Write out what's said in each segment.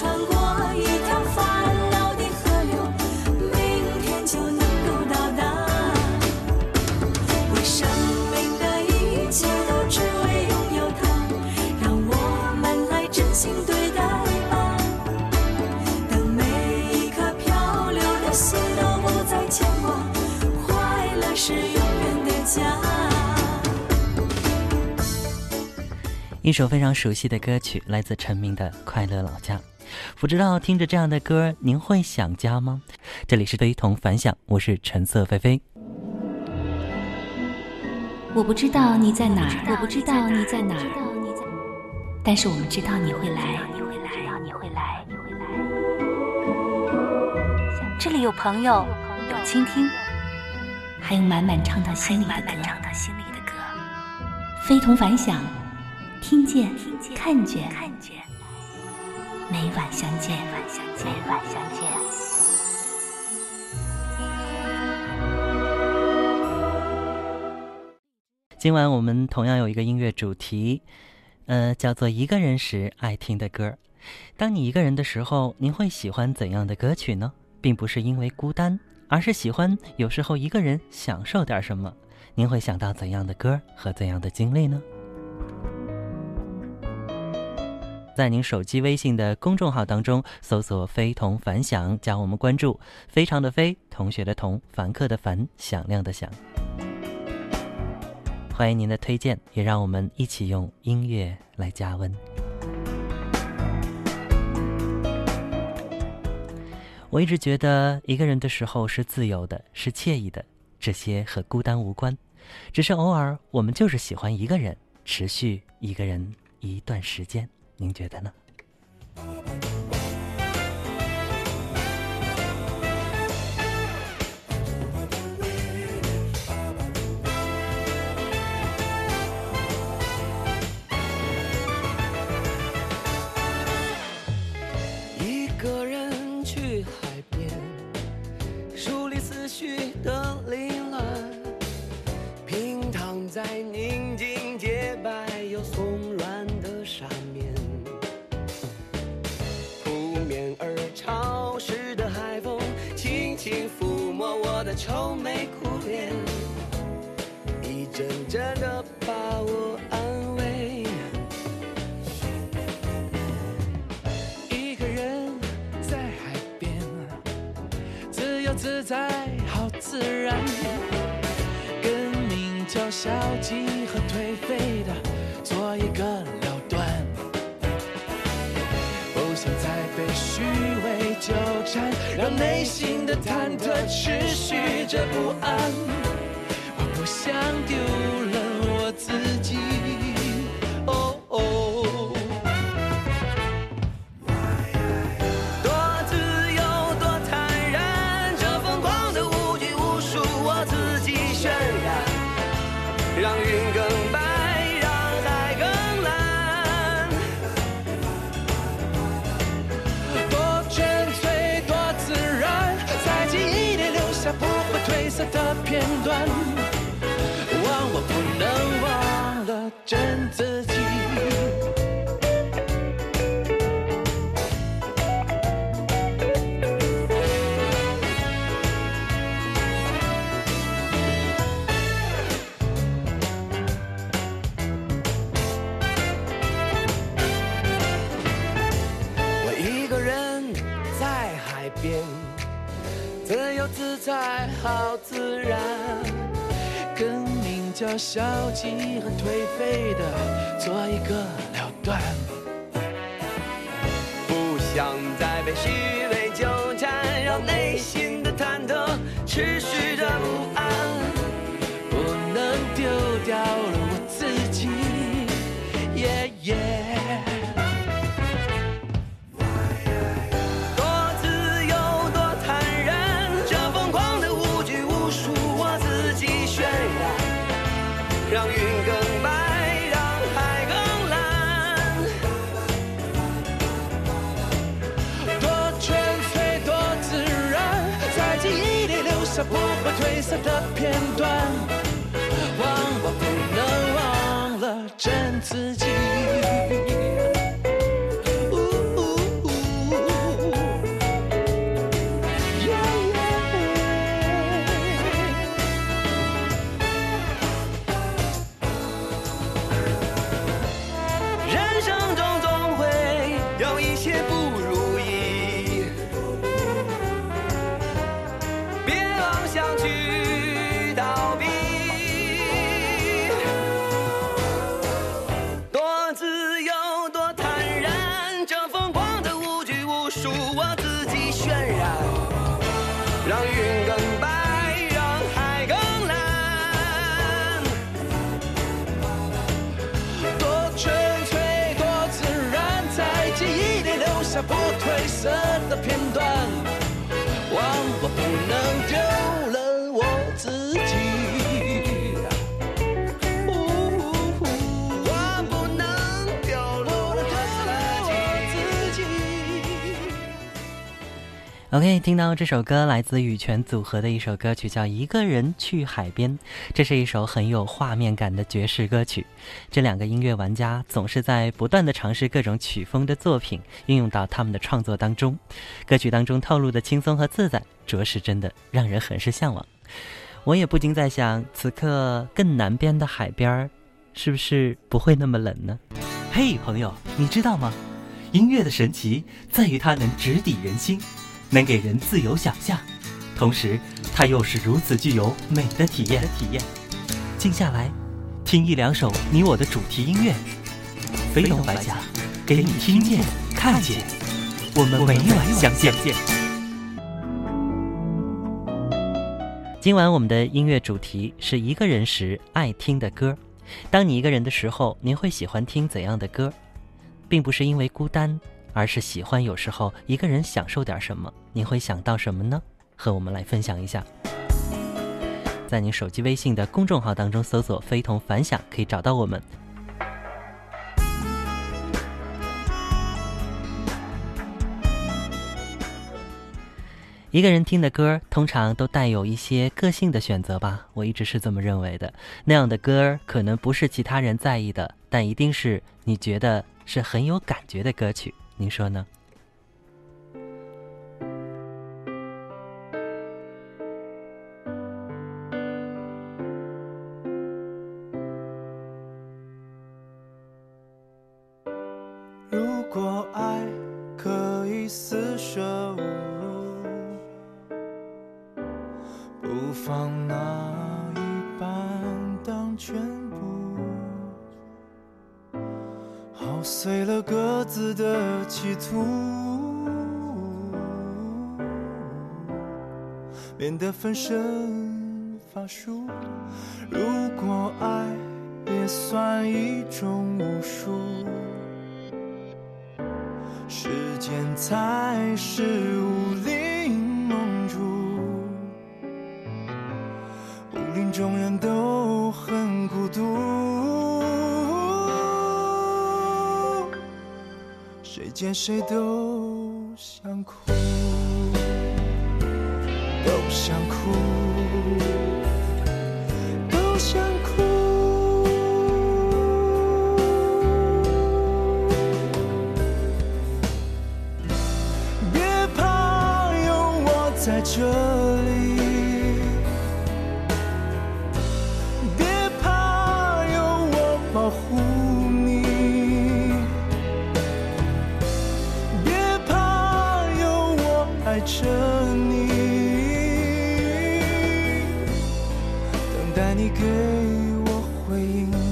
穿过一条烦恼的河流，明天就能够到达。为生命的一切都只为拥有它，让我们来真心对待吧。当每一颗漂流的心都不再牵挂，快乐是永远的家。一首非常熟悉的歌曲，来自陈明的《快乐老家》。不知道听着这样的歌，您会想家吗？这里是非同凡响，我是橙色菲菲。我不知道你在哪儿，我不知道你在哪儿，但是我们知道你会来，你会来，你会来，你会来。这里有朋友，有倾听，还有满满唱到心里的歌，唱到心里的歌。非同凡响，听见，看见，每晚相见，每晚相见。今晚我们同样有一个音乐主题，呃，叫做一个人时爱听的歌。当你一个人的时候，您会喜欢怎样的歌曲呢？并不是因为孤单，而是喜欢有时候一个人享受点什么。您会想到怎样的歌和怎样的经历呢？在您手机微信的公众号当中搜索“非同凡响”，加我们关注。非常的非，同学的同，凡客的凡，响亮的响。欢迎您的推荐，也让我们一起用音乐来加温。我一直觉得一个人的时候是自由的，是惬意的，这些和孤单无关，只是偶尔我们就是喜欢一个人，持续一个人一段时间。您觉得呢？一个人去海边梳理思绪的凌乱平躺在宁静洁白又松愁眉苦脸，一阵阵的把我安慰。一个人在海边，自由自在，好自然。跟名叫消极和颓废的做一个了断，不想再被虚纠缠，让内心的忐忑持续着不安。我不想丢了我自己。的片段。忘我不能忘了真自己。要消极和颓废的做一个了断，不想再被虚伪纠缠，让内心的忐忑持续着色的片段。忘我不能忘了真自己。的片段。OK，听到这首歌来自羽泉组合的一首歌曲，叫《一个人去海边》。这是一首很有画面感的爵士歌曲。这两个音乐玩家总是在不断的尝试各种曲风的作品，运用到他们的创作当中。歌曲当中透露的轻松和自在，着实真的让人很是向往。我也不禁在想，此刻更南边的海边儿，是不是不会那么冷呢？嘿，朋友，你知道吗？音乐的神奇在于它能直抵人心，能给人自由想象，同时它又是如此具有美的体验。体验，静下来，听一两首你我的主题音乐，飞龙白甲，给你听见、看见。我们每晚相见。今晚我们的音乐主题是一个人时爱听的歌。当你一个人的时候，您会喜欢听怎样的歌？并不是因为孤单，而是喜欢有时候一个人享受点什么。您会想到什么呢？和我们来分享一下。在您手机微信的公众号当中搜索“非同凡响”，可以找到我们。一个人听的歌，通常都带有一些个性的选择吧，我一直是这么认为的。那样的歌可能不是其他人在意的，但一定是你觉得是很有感觉的歌曲。您说呢？不妨拿一半当全部，耗碎了各自的企图，免得分身乏术。如果爱也算一种巫术。时间才是武林盟主，武林中人都很孤独，谁见谁都想哭，都想哭，这里。别怕，有我保护你。别怕，有我爱着你。等待你给我回应。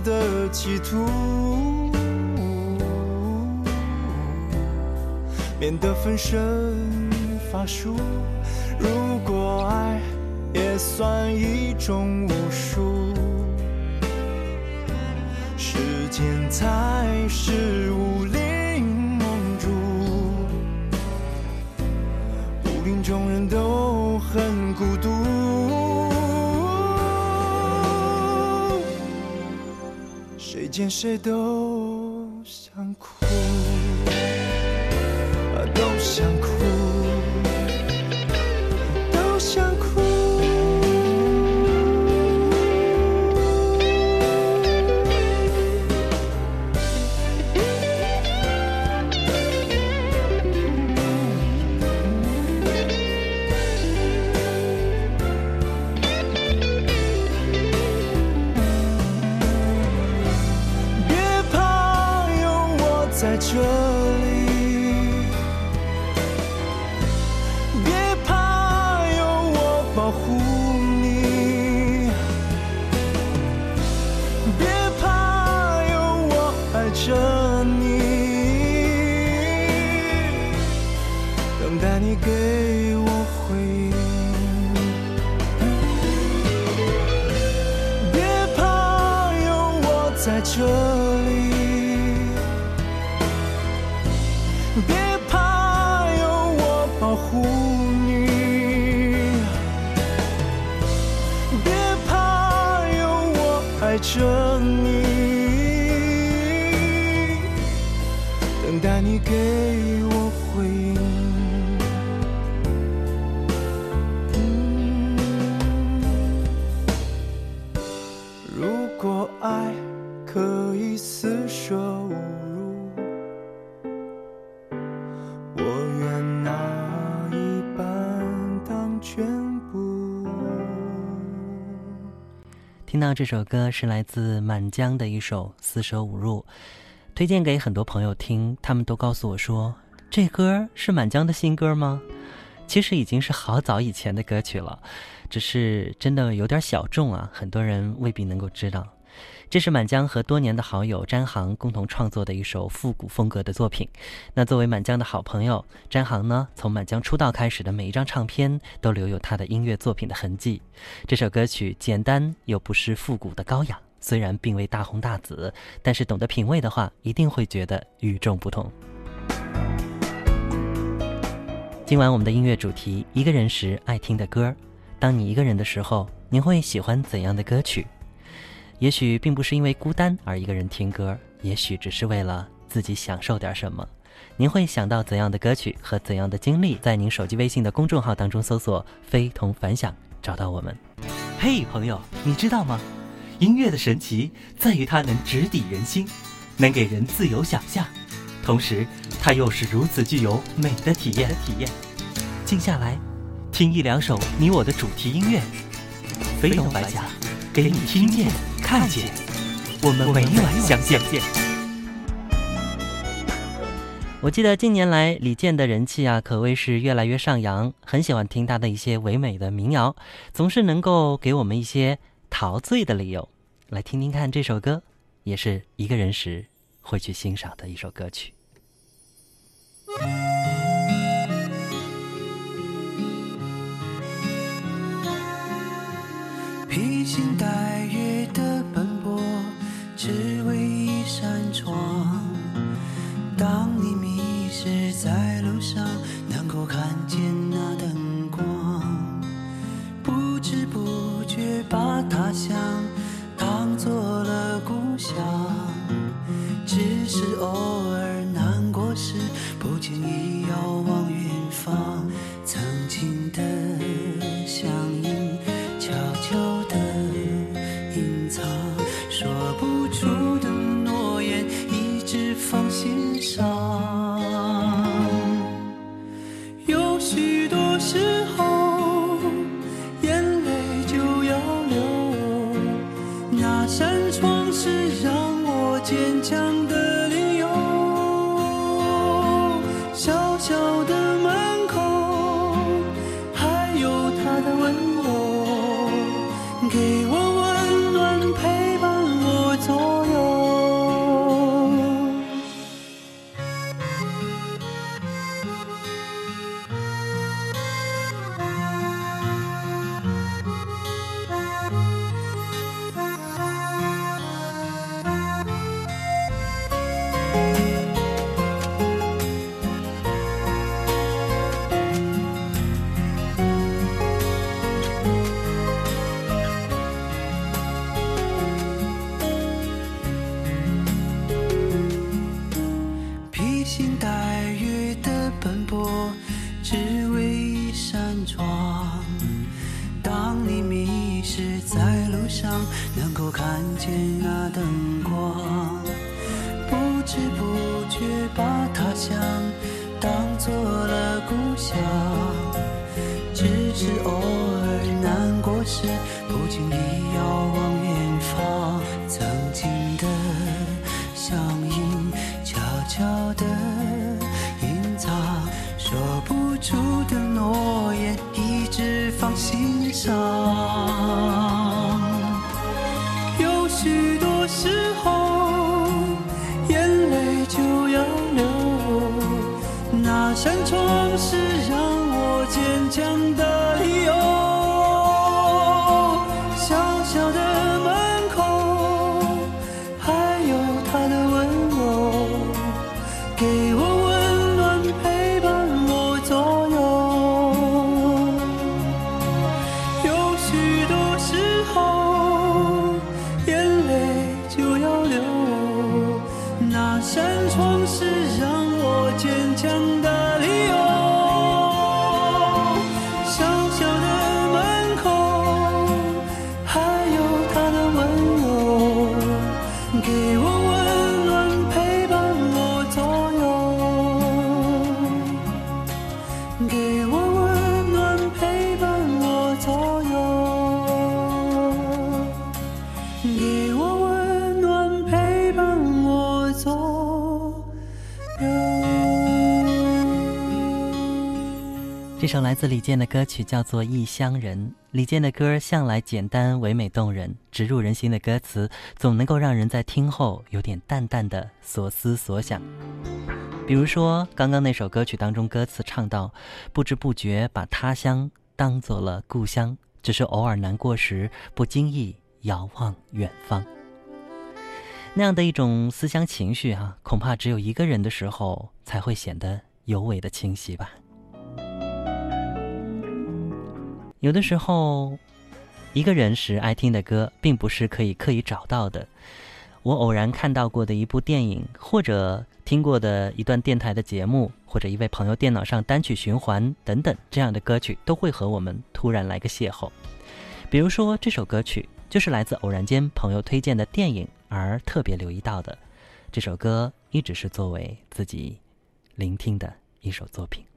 的企图，免得分身乏术。如果爱也算一种武术，时间才是武林盟主。武林中人都很孤独，谁见谁都在这里。别怕，有我保护你。别怕，有我爱着你。等待你给爱着你。等待你给我回应。这首歌是来自满江的一首《四舍五入》，推荐给很多朋友听，他们都告诉我说，这歌是满江的新歌吗？其实已经是好早以前的歌曲了，只是真的有点小众啊，很多人未必能够知道。这是满江和多年的好友詹航共同创作的一首复古风格的作品。那作为满江的好朋友，詹航呢，从满江出道开始的每一张唱片都留有他的音乐作品的痕迹。这首歌曲简单又不失复古的高雅，虽然并未大红大紫，但是懂得品味的话，一定会觉得与众不同。今晚我们的音乐主题：一个人时爱听的歌。当你一个人的时候，你会喜欢怎样的歌曲？也许并不是因为孤单而一个人听歌，也许只是为了自己享受点什么。您会想到怎样的歌曲和怎样的经历？在您手机微信的公众号当中搜索“非同凡响”，找到我们。嘿，朋友，你知道吗？音乐的神奇在于它能直抵人心，能给人自由想象，同时它又是如此具有美的体验。体验，静下来，听一两首你我的主题音乐，非同凡响，给你听见、看见，我们每晚相见。我记得近年来李健的人气啊，可谓是越来越上扬。很喜欢听他的一些唯美的民谣，总是能够给我们一些陶醉的理由。来听听看这首歌，也是一个人时会去欣赏的一首歌曲。披星戴月，只为一扇窗。当你迷失在路上，能够看见那灯光，不知不觉把他乡当做了故乡。只是偶尔难过时，不经意上，能够看见那灯光，不知不觉把他乡当做了故乡。只是偶尔一首来自李健的歌曲叫做《异乡人》。李健的歌向来简单唯美动人，直入人心的歌词总能够让人在听后有点淡淡的所思所想。比如说刚刚那首歌曲当中，歌词唱到：“不知不觉把他乡当做了故乡，只是偶尔难过时，不经意遥望远方。”那样的一种思乡情绪啊、恐怕只有一个人的时候才会显得尤为的清晰吧。有的时候，一个人时爱听的歌，并不是可以刻意找到的。我偶然看到过的一部电影，或者听过的一段电台的节目，或者一位朋友电脑上单曲循环等等，这样的歌曲都会和我们突然来个邂逅。比如说这首歌曲，就是来自偶然间朋友推荐的电影而特别留意到的。这首歌一直是作为自己聆听的一首作品。